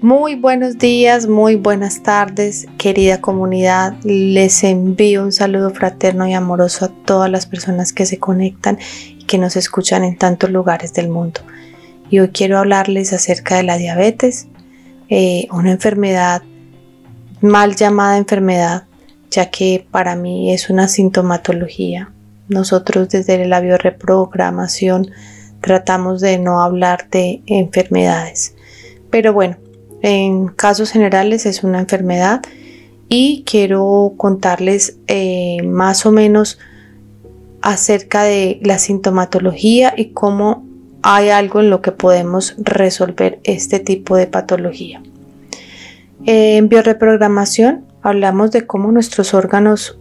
Muy buenos días, muy buenas tardes, querida comunidad. Les envío un saludo fraterno y amoroso a todas las personas que se conectan y que nos escuchan en tantos lugares del mundo. Y hoy quiero hablarles acerca de la diabetes, eh, una enfermedad mal llamada enfermedad, ya que para mí es una sintomatología. Nosotros desde la bioreprogramación tratamos de no hablar de enfermedades. Pero bueno, en casos generales es una enfermedad y quiero contarles eh, más o menos acerca de la sintomatología y cómo hay algo en lo que podemos resolver este tipo de patología. En bioreprogramación hablamos de cómo nuestros órganos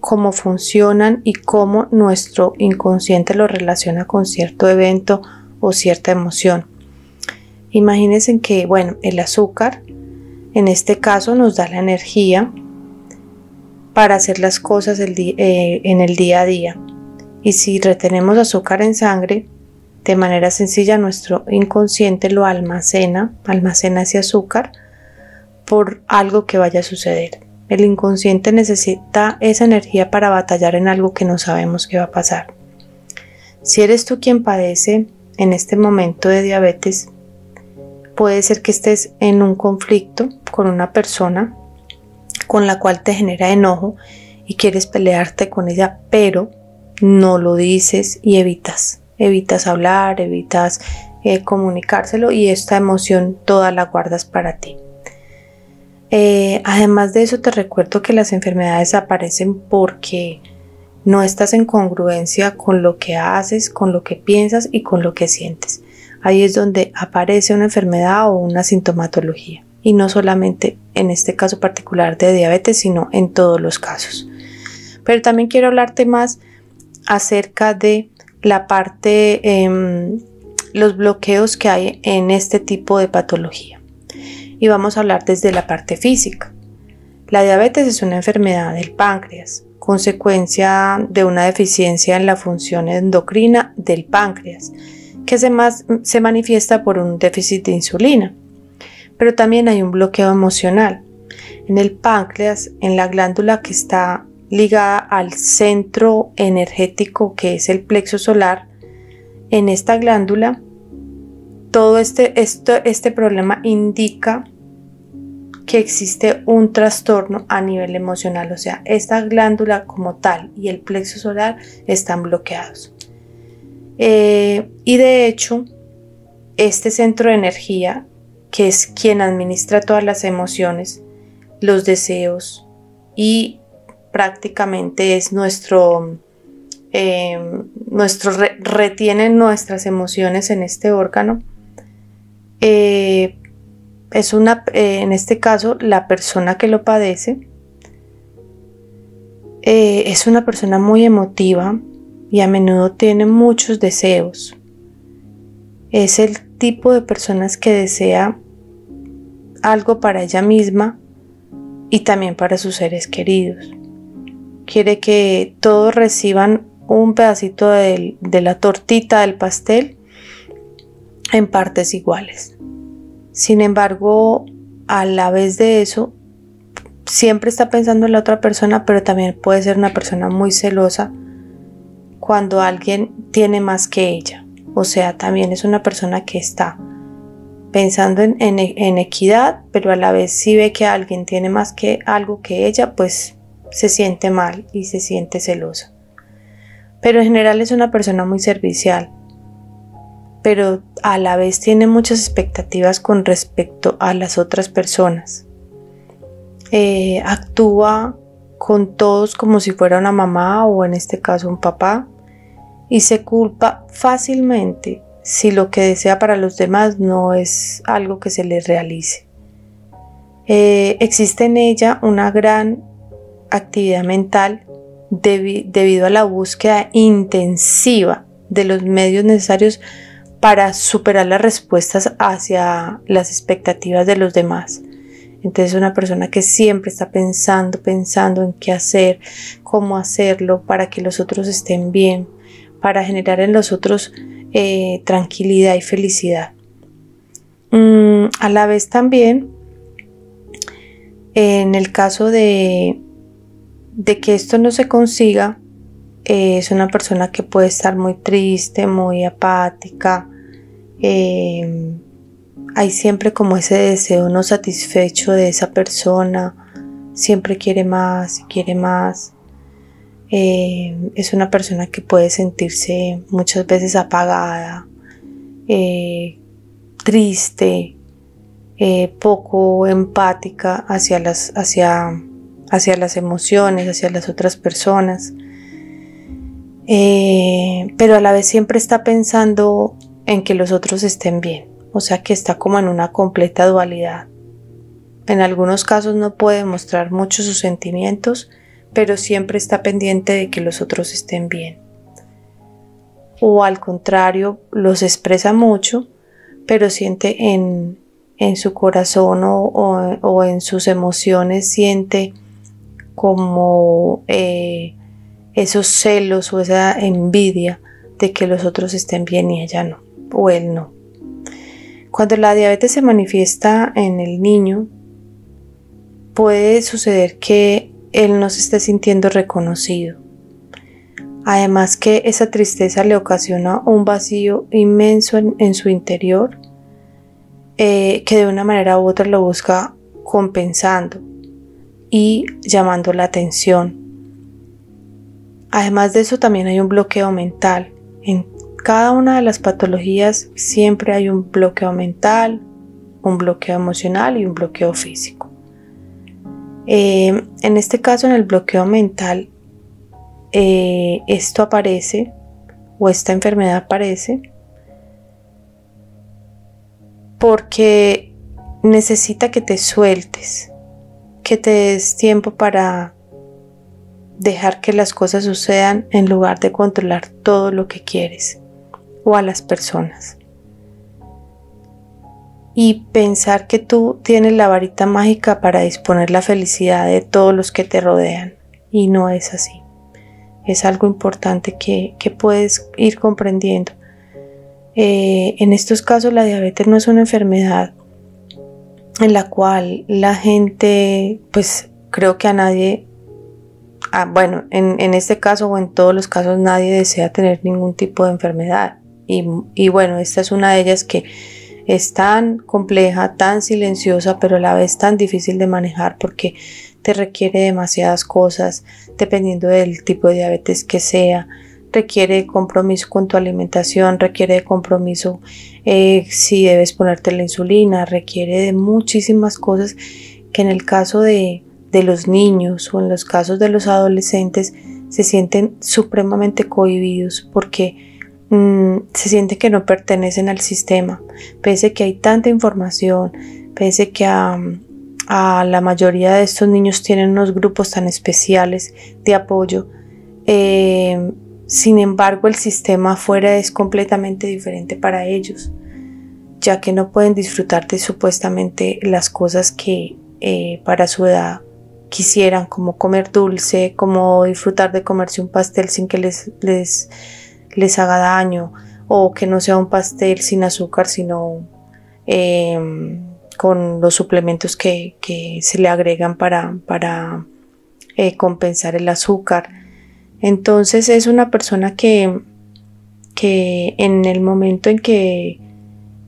cómo funcionan y cómo nuestro inconsciente lo relaciona con cierto evento o cierta emoción. Imagínense que, bueno, el azúcar en este caso nos da la energía para hacer las cosas eh, en el día a día. Y si retenemos azúcar en sangre, de manera sencilla nuestro inconsciente lo almacena, almacena ese azúcar por algo que vaya a suceder. El inconsciente necesita esa energía para batallar en algo que no sabemos qué va a pasar. Si eres tú quien padece en este momento de diabetes, puede ser que estés en un conflicto con una persona con la cual te genera enojo y quieres pelearte con ella, pero no lo dices y evitas. Evitas hablar, evitas eh, comunicárselo y esta emoción toda la guardas para ti. Eh, además de eso, te recuerdo que las enfermedades aparecen porque no estás en congruencia con lo que haces, con lo que piensas y con lo que sientes ahí es donde aparece una enfermedad o una sintomatología. Y no solamente en este caso particular de diabetes, sino en todos los casos. Pero también quiero hablarte más acerca de la parte, eh, los bloqueos que hay en este tipo de patología. Y vamos a hablar desde la parte física. La diabetes es una enfermedad del páncreas, consecuencia de una deficiencia en la función endocrina del páncreas que se, se manifiesta por un déficit de insulina. Pero también hay un bloqueo emocional. En el páncreas, en la glándula que está ligada al centro energético que es el plexo solar, en esta glándula, todo este, esto, este problema indica que existe un trastorno a nivel emocional, o sea, esta glándula como tal y el plexo solar están bloqueados. Eh, y de hecho, este centro de energía, que es quien administra todas las emociones, los deseos y prácticamente es nuestro, em, nuestro retiene nuestras emociones en este órgano. Eh, es una, eh, en este caso, la persona que lo padece es una persona muy emotiva, y a menudo tiene muchos deseos. Es el tipo de personas que desea algo para ella misma y también para sus seres queridos. Quiere que todos reciban un pedacito de, la tortita del pastel en partes iguales. Sin embargo, a la vez de eso, siempre está pensando en la otra persona, pero también puede ser una persona muy celosa cuando alguien tiene más que ella. O sea, también es una persona que está pensando en, equidad, pero a la vez si ve que alguien tiene más que algo que ella, pues se siente mal y se siente celosa. Pero en general es una persona muy servicial, pero a la vez tiene muchas expectativas con respecto a las otras personas. Eh, actúa con todos como si fuera una mamá o en este caso un papá y se culpa fácilmente si lo que desea para los demás no es algo que se le realice. Eh, existe en ella una gran actividad mental debido a la búsqueda intensiva de los medios necesarios para superar las respuestas hacia las expectativas de los demás. Entonces una persona que siempre está pensando, pensando en qué hacer, cómo hacerlo para que los otros estén bien, para generar en los otros eh, tranquilidad y felicidad. Mm, a la vez también, en el caso de, que esto no se consiga, eh, es una persona que puede estar muy triste, muy apática. Eh, hay siempre como ese deseo no satisfecho de esa persona. Siempre quiere más, quiere más. Eh, es una persona que puede sentirse muchas veces apagada, triste, poco empática hacia las, hacia, hacia las emociones, hacia las otras personas. Eh, pero a la vez siempre está pensando en que los otros estén bien, o sea que está como en una completa dualidad. En algunos casos no puede mostrar mucho sus sentimientos, pero siempre está pendiente de que los otros estén bien. O al contrario, los expresa mucho, pero siente en, su corazón o, en sus emociones, siente como eh, esos celos o esa envidia de que los otros estén bien y ella no, o él no. Cuando la diabetes se manifiesta en el niño, puede suceder que él no se esté sintiendo reconocido. Además que esa tristeza le ocasiona un vacío inmenso en, su interior eh, que de una manera u otra lo busca compensando y llamando la atención Además de eso también hay un bloqueo mental. En cada una de las patologías siempre hay un bloqueo mental, un bloqueo emocional y un bloqueo físico. Eh, en este caso, en el bloqueo mental, eh, esto aparece o esta enfermedad aparece porque necesita que te sueltes, que te des tiempo para dejar que las cosas sucedan en lugar de controlar todo lo que quieres o a las personas. Y pensar que tú tienes la varita mágica para disponer la felicidad de todos los que te rodean. Y no es así. Es algo importante que, puedes ir comprendiendo. Eh, en estos casos la diabetes no es una enfermedad en la cual la gente, pues creo que a nadie Ah, bueno, en, este caso o en todos los casos nadie desea tener ningún tipo de enfermedad. Y, bueno, esta es una de ellas que es tan compleja, tan silenciosa, pero a la vez tan difícil de manejar porque te requiere demasiadas cosas dependiendo del tipo de diabetes que sea. Requiere compromiso con tu alimentación, requiere compromiso eh, si debes ponerte la insulina, requiere de muchísimas cosas que en el caso de, de los niños o en los casos de los adolescentes se sienten supremamente cohibidos porque mm, se siente que no pertenecen al sistema, pese que hay tanta información, pese que a, la mayoría de estos niños tienen unos grupos tan especiales de apoyo. Eh, sin embargo, el sistema afuera es completamente diferente para ellos, ya que no pueden disfrutar de supuestamente las cosas que eh, para su edad quisieran, como comer dulce, como disfrutar de comerse un pastel sin que les, les haga daño, o que no sea un pastel sin azúcar, sino em, con los suplementos que, se le agregan para, eh, compensar el azúcar. Entonces es una persona que, que en el momento en que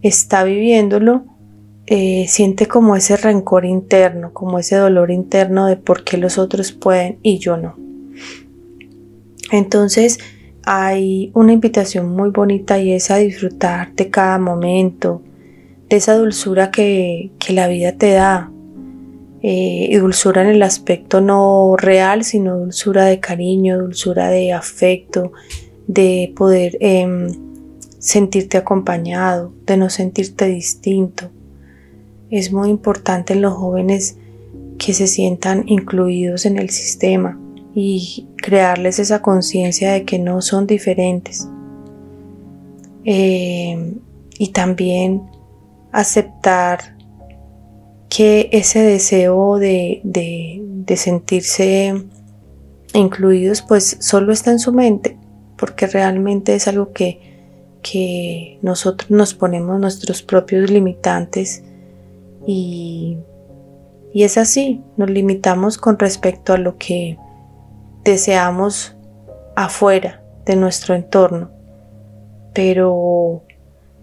está viviéndolo, eh, siente como ese rencor interno, como ese dolor interno de por qué los otros pueden y yo no. Entonces hay una invitación muy bonita y es a disfrutar de cada momento, de esa dulzura que, la vida te da. Eh, y dulzura en el aspecto no real, sino dulzura de cariño, dulzura de afecto, de poder em, sentirte acompañado, de no sentirte distinto es muy importante en los jóvenes que se sientan incluidos en el sistema y crearles esa conciencia de que no son diferentes. Eh, y también aceptar que ese deseo de, de sentirse incluidos pues solo está en su mente porque realmente es algo que, que nosotros nos ponemos nuestros propios limitantes y, y es así, nos limitamos con respecto a lo que deseamos afuera de nuestro entorno, pero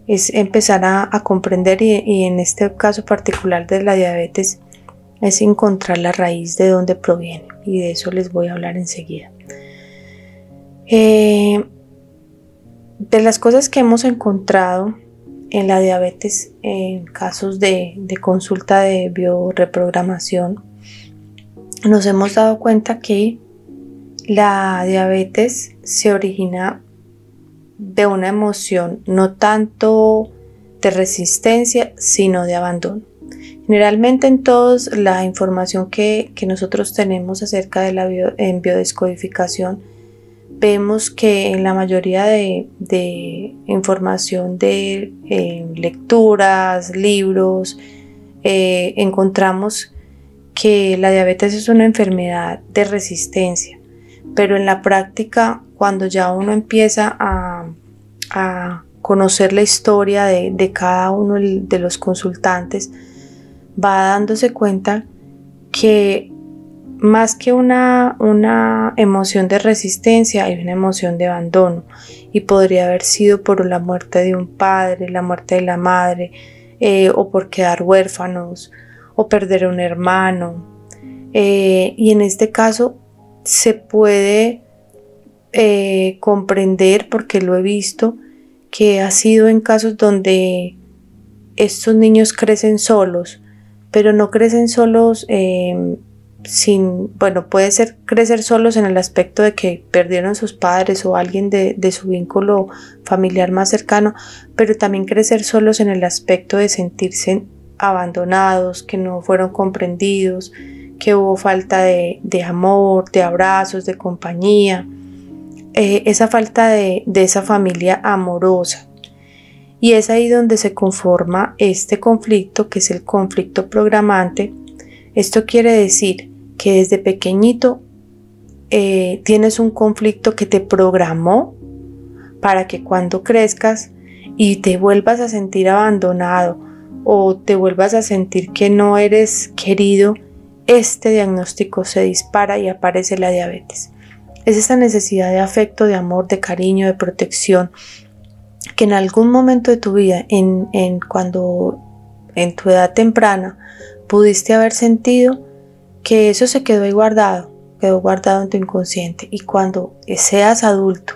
es empezar a, comprender y, y, en este caso particular de la diabetes es encontrar la raíz de dónde proviene y de eso les voy a hablar enseguida. Eh, de las cosas que hemos encontrado en la diabetes en casos de, consulta de bioreprogramación, nos hemos dado cuenta que la diabetes se origina de una emoción no tanto de resistencia, sino de abandono. Generalmente en todos la información que, nosotros tenemos acerca de la en biodescodificación vemos que en la mayoría de, información de eh, lecturas, libros, eh, encontramos que la diabetes es una enfermedad de resistencia, pero en la práctica, cuando ya uno empieza a, conocer la historia de, de cada uno de los consultantes, va dándose cuenta que más que una, una emoción de resistencia, hay una emoción de abandono y podría haber sido por la muerte de un padre, la muerte de la madre, eh, o por quedar huérfanos, o perder un hermano. Eh, y en este caso se puede eh, comprender, porque lo he visto, que ha sido en casos donde estos niños crecen solos, pero no crecen solos sin, bueno, puede ser crecer solos en el aspecto de que perdieron sus padres o alguien de, su vínculo familiar más cercano, pero también crecer solos en el aspecto de sentirse abandonados, que no fueron comprendidos, que hubo falta de, amor, de abrazos, de compañía, eh, esa falta de, de esa familia amorosa. Y es ahí donde se conforma este conflicto, que es el conflicto programante. Esto quiere decir que desde pequeñito eh, tienes un conflicto que te programó para que cuando crezcas y te vuelvas a sentir abandonado o te vuelvas a sentir que no eres querido, este diagnóstico se dispara y aparece la diabetes. Es esa necesidad de afecto, de amor, de cariño, de protección, que en algún momento de tu vida, en cuando en tu edad temprana, pudiste haber sentido que eso se quedó ahí guardado, quedó guardado en tu inconsciente y cuando seas adulto,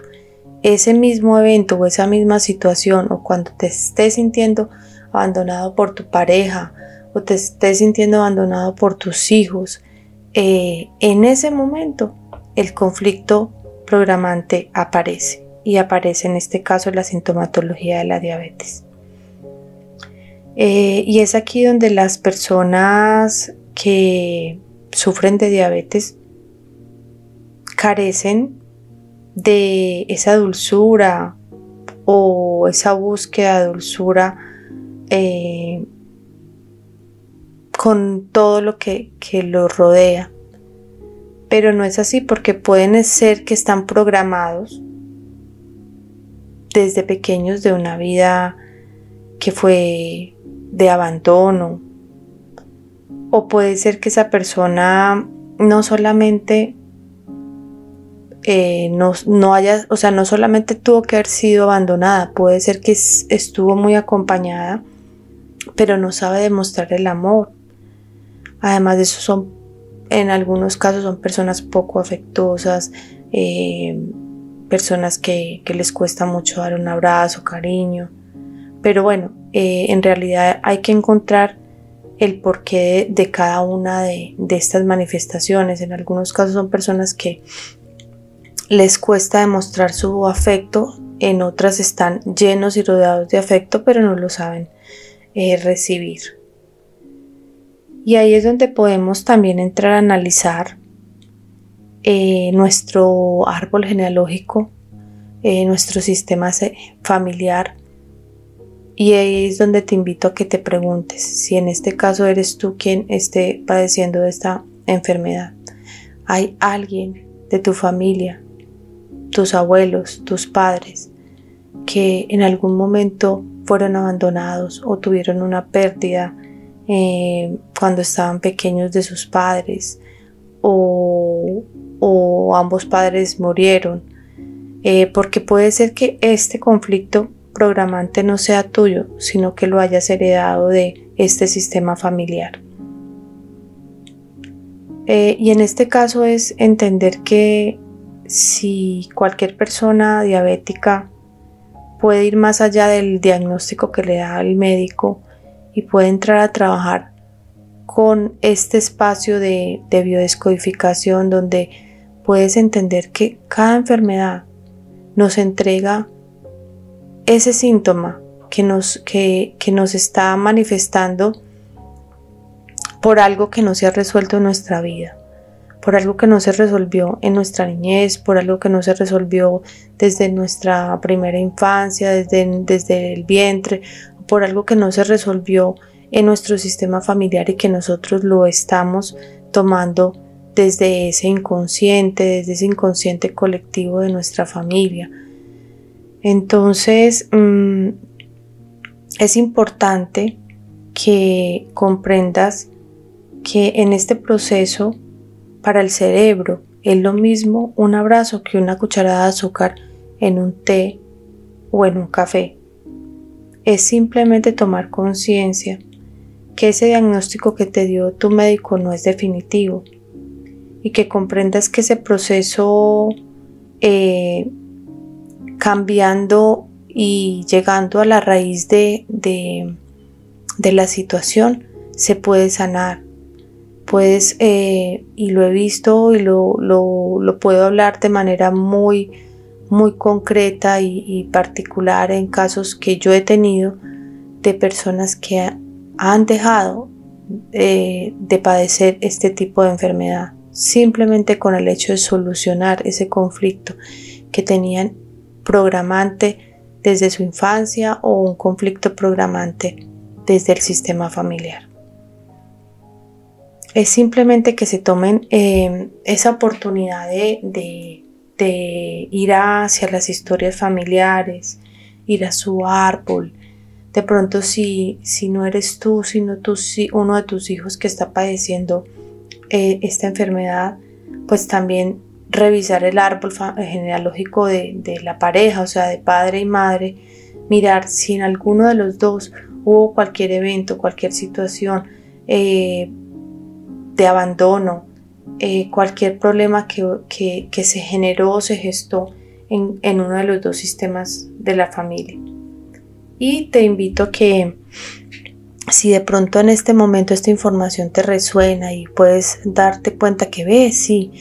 ese mismo evento o esa misma situación o cuando te estés sintiendo abandonado por tu pareja o te estés sintiendo abandonado por tus hijos, eh, en ese momento el conflicto programante aparece y aparece en este caso la sintomatología de la diabetes. Eh, y es aquí donde las personas que sufren de diabetes carecen de esa dulzura o esa búsqueda de dulzura eh, con todo lo que, que rodea. Pero no es así porque pueden ser que están programados desde pequeños de una vida que fue de abandono, o puede ser que esa persona no solamente eh, no, haya, o sea, no solamente tuvo que haber sido abandonada, puede ser que estuvo muy acompañada, pero no sabe demostrar el amor. Además de eso, son, en algunos casos, son personas poco afectuosas, eh, personas que, les cuesta mucho dar un abrazo, cariño. Pero bueno, eh, en realidad hay que encontrar el porqué de, cada una de, estas manifestaciones. En algunos casos son personas que les cuesta demostrar su afecto, en otras están llenos y rodeados de afecto, pero no lo saben eh, recibir. Y ahí es donde podemos también entrar a analizar eh, nuestro árbol genealógico, eh, nuestro sistema familiar. Y ahí es donde te invito a que te preguntes si en este caso eres tú quien esté padeciendo de esta enfermedad. Hay alguien de tu familia, tus abuelos, tus padres, que en algún momento fueron abandonados o tuvieron una pérdida eh, cuando estaban pequeños de sus padres o, ambos padres murieron. Eh, porque puede ser que este conflicto programante no sea tuyo, sino que lo hayas heredado de este sistema familiar. Eh, y en este caso es entender que si cualquier persona diabética puede ir más allá del diagnóstico que le da el médico y puede entrar a trabajar con este espacio de, biodescodificación donde puedes entender que cada enfermedad nos entrega ese síntoma que nos, que nos está manifestando por algo que no se ha resuelto en nuestra vida, por algo que no se resolvió en nuestra niñez, por algo que no se resolvió desde nuestra primera infancia, desde, desde el vientre, por algo que no se resolvió en nuestro sistema familiar y que nosotros lo estamos tomando desde ese inconsciente, desde ese inconsciente colectivo de nuestra familia. Entonces, mm, es importante que comprendas que en este proceso para el cerebro es lo mismo un abrazo que una cucharada de azúcar en un té o en un café. Es simplemente tomar conciencia que ese diagnóstico que te dio tu médico no es definitivo y que comprendas que ese proceso eh, cambiando y llegando a la raíz de, de la situación se puede sanar. Puedes, eh, y lo he visto y lo, puedo hablar de manera muy, muy concreta y, particular en casos que yo he tenido de personas que han dejado eh, de padecer este tipo de enfermedad simplemente con el hecho de solucionar ese conflicto que tenían programante desde su infancia o un conflicto programante desde el sistema familiar. Es simplemente que se tomen eh, esa oportunidad de, ir hacia las historias familiares, ir a su árbol. De pronto si, si no eres tú, sino tú, uno de tus hijos que está padeciendo eh, esta enfermedad, pues también revisar el árbol genealógico de, de, la pareja, o sea, de padre y madre, mirar si en alguno de los dos hubo cualquier evento, cualquier situación, eh, de abandono, eh, cualquier problema que, se generó o se gestó en, uno de los dos sistemas de la familia. Y te invito que si de pronto en este momento esta información te resuena y puedes darte cuenta que ves, sí,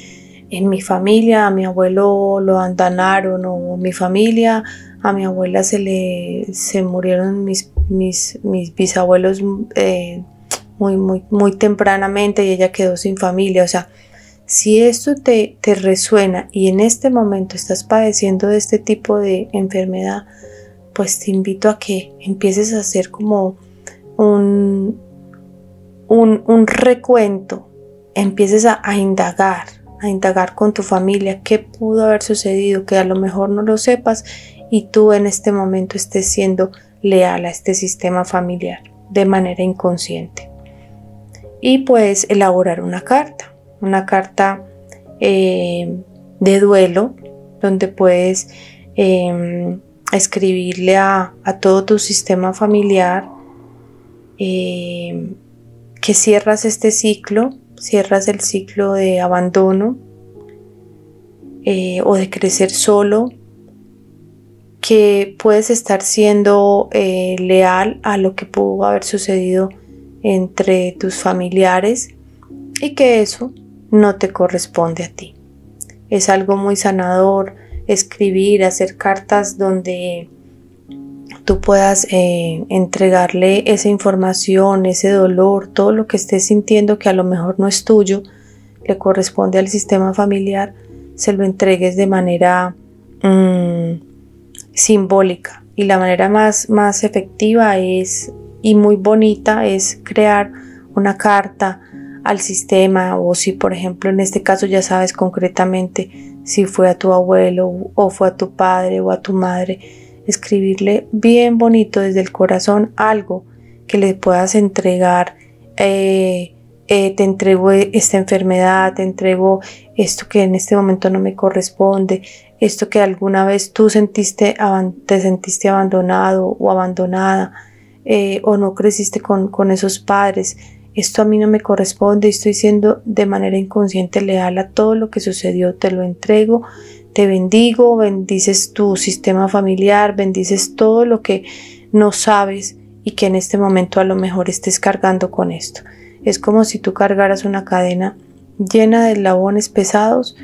en mi familia a mi abuelo lo andanaron o en mi familia a mi abuela se le se murieron mis, mis, mis bisabuelos eh, muy, muy, muy tempranamente y ella quedó sin familia. O sea, si esto te, te resuena y en este momento estás padeciendo de este tipo de enfermedad, pues te invito a que empieces a hacer como un, un, recuento, empieces a, a, indagar, a indagar con tu familia qué pudo haber sucedido, que a lo mejor no lo sepas y tú en este momento estés siendo leal a este sistema familiar de manera inconsciente y puedes elaborar una carta, una carta eh, de duelo donde puedes em, escribirle a, todo tu sistema familiar em, que cierras este ciclo, cierras el ciclo de abandono eh, o de crecer solo, que puedes estar siendo eh, leal a lo que pudo haber sucedido entre tus familiares y que eso no te corresponde a ti. Es algo muy sanador escribir, hacer cartas donde tú puedas eh, entregarle esa información, ese dolor, todo lo que estés sintiendo que a lo mejor no es tuyo, le corresponde al sistema familiar, se lo entregues de manera mm, simbólica. Y la manera más, más efectiva es y muy bonita es crear una carta al sistema o si por ejemplo en este caso ya sabes concretamente si fue a tu abuelo o fue a tu padre o a tu madre, escribirle bien bonito desde el corazón algo que le puedas entregar. Eh, eh, te entrego esta enfermedad, te entrego esto que en este momento no me corresponde, esto que alguna vez tú sentiste, te sentiste abandonado o abandonada eh, o no creciste con, esos padres esto a mí no me corresponde y estoy siendo de manera inconsciente leal a todo lo que sucedió, te lo entrego, te bendigo, bendices tu sistema familiar, bendices todo lo que no sabes y que en este momento a lo mejor estés cargando con esto. Es como si tú cargaras una cadena llena de labones pesados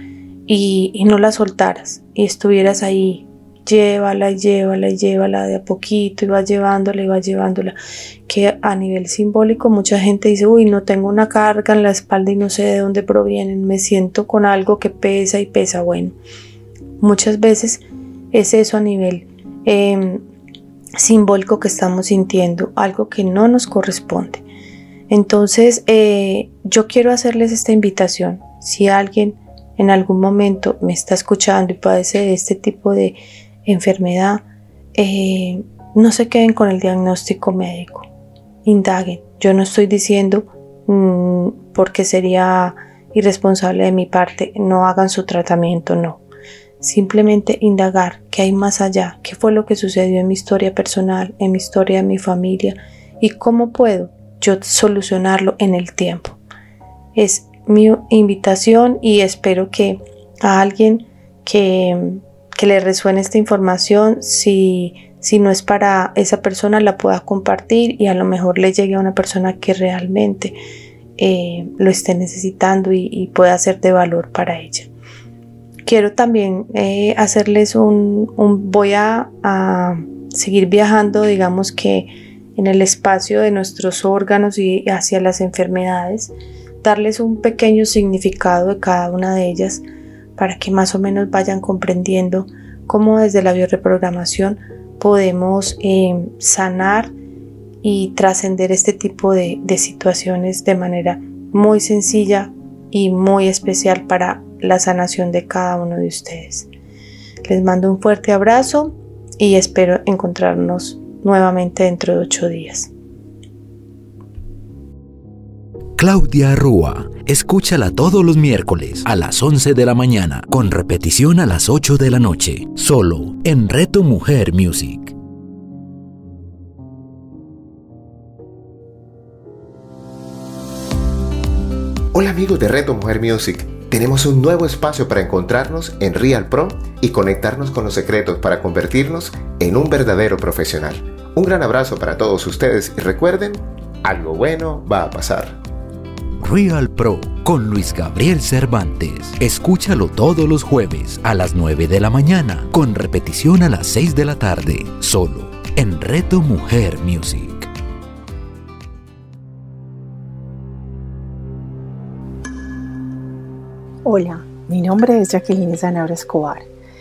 y, y no la soltaras y estuvieras ahí llévala y llévala y llévala de a poquito y va llevándola y va llevándola. Que a nivel simbólico mucha gente dice, uy, no tengo una carga en la espalda y no sé de dónde provienen, me siento con algo que pesa y pesa. Bueno, muchas veces es eso a nivel em, simbólico que estamos sintiendo, algo que no nos corresponde. Entonces, eh, yo quiero hacerles esta invitación. Si alguien en algún momento me está escuchando y padece de este tipo de enfermedad, eh, no se queden con el diagnóstico médico, indaguen. Yo no estoy diciendo mm, porque sería irresponsable de mi parte, no hagan su tratamiento, no. Simplemente indagar qué hay más allá, qué fue lo que sucedió en mi historia personal, en mi historia de mi familia y cómo puedo yo solucionarlo en el tiempo. Es mi invitación y espero que a alguien que que le resuene esta información, si, si no es para esa persona, la pueda compartir y a lo mejor le llegue a una persona que realmente eh, lo esté necesitando y, pueda ser de valor para ella. Quiero también eh, hacerles un, voy a, a seguir viajando, digamos que en el espacio de nuestros órganos y hacia las enfermedades, darles un pequeño significado de cada una de ellas para que más o menos vayan comprendiendo cómo desde la bioreprogramación podemos eh, sanar y trascender este tipo de, situaciones de manera muy sencilla y muy especial para la sanación de cada uno de ustedes. Les mando un fuerte abrazo y espero encontrarnos nuevamente dentro de ocho días. Claudia Rúa. Escúchala todos los miércoles a las 11 de la mañana, con repetición a las 8 de la noche, solo en Reto Mujer Music. Hola amigos de Reto Mujer Music. Tenemos un nuevo espacio para encontrarnos en Real Pro y conectarnos con los secretos para convertirnos en un verdadero profesional. Un gran abrazo para todos ustedes y recuerden, algo bueno va a pasar. Real Pro con Luis Gabriel Cervantes. Escúchalo todos los jueves a las 9 de la mañana, con repetición a las 6 de la tarde, solo en Reto Mujer Music. Hola, mi nombre es Jacqueline Zanabra Escobar.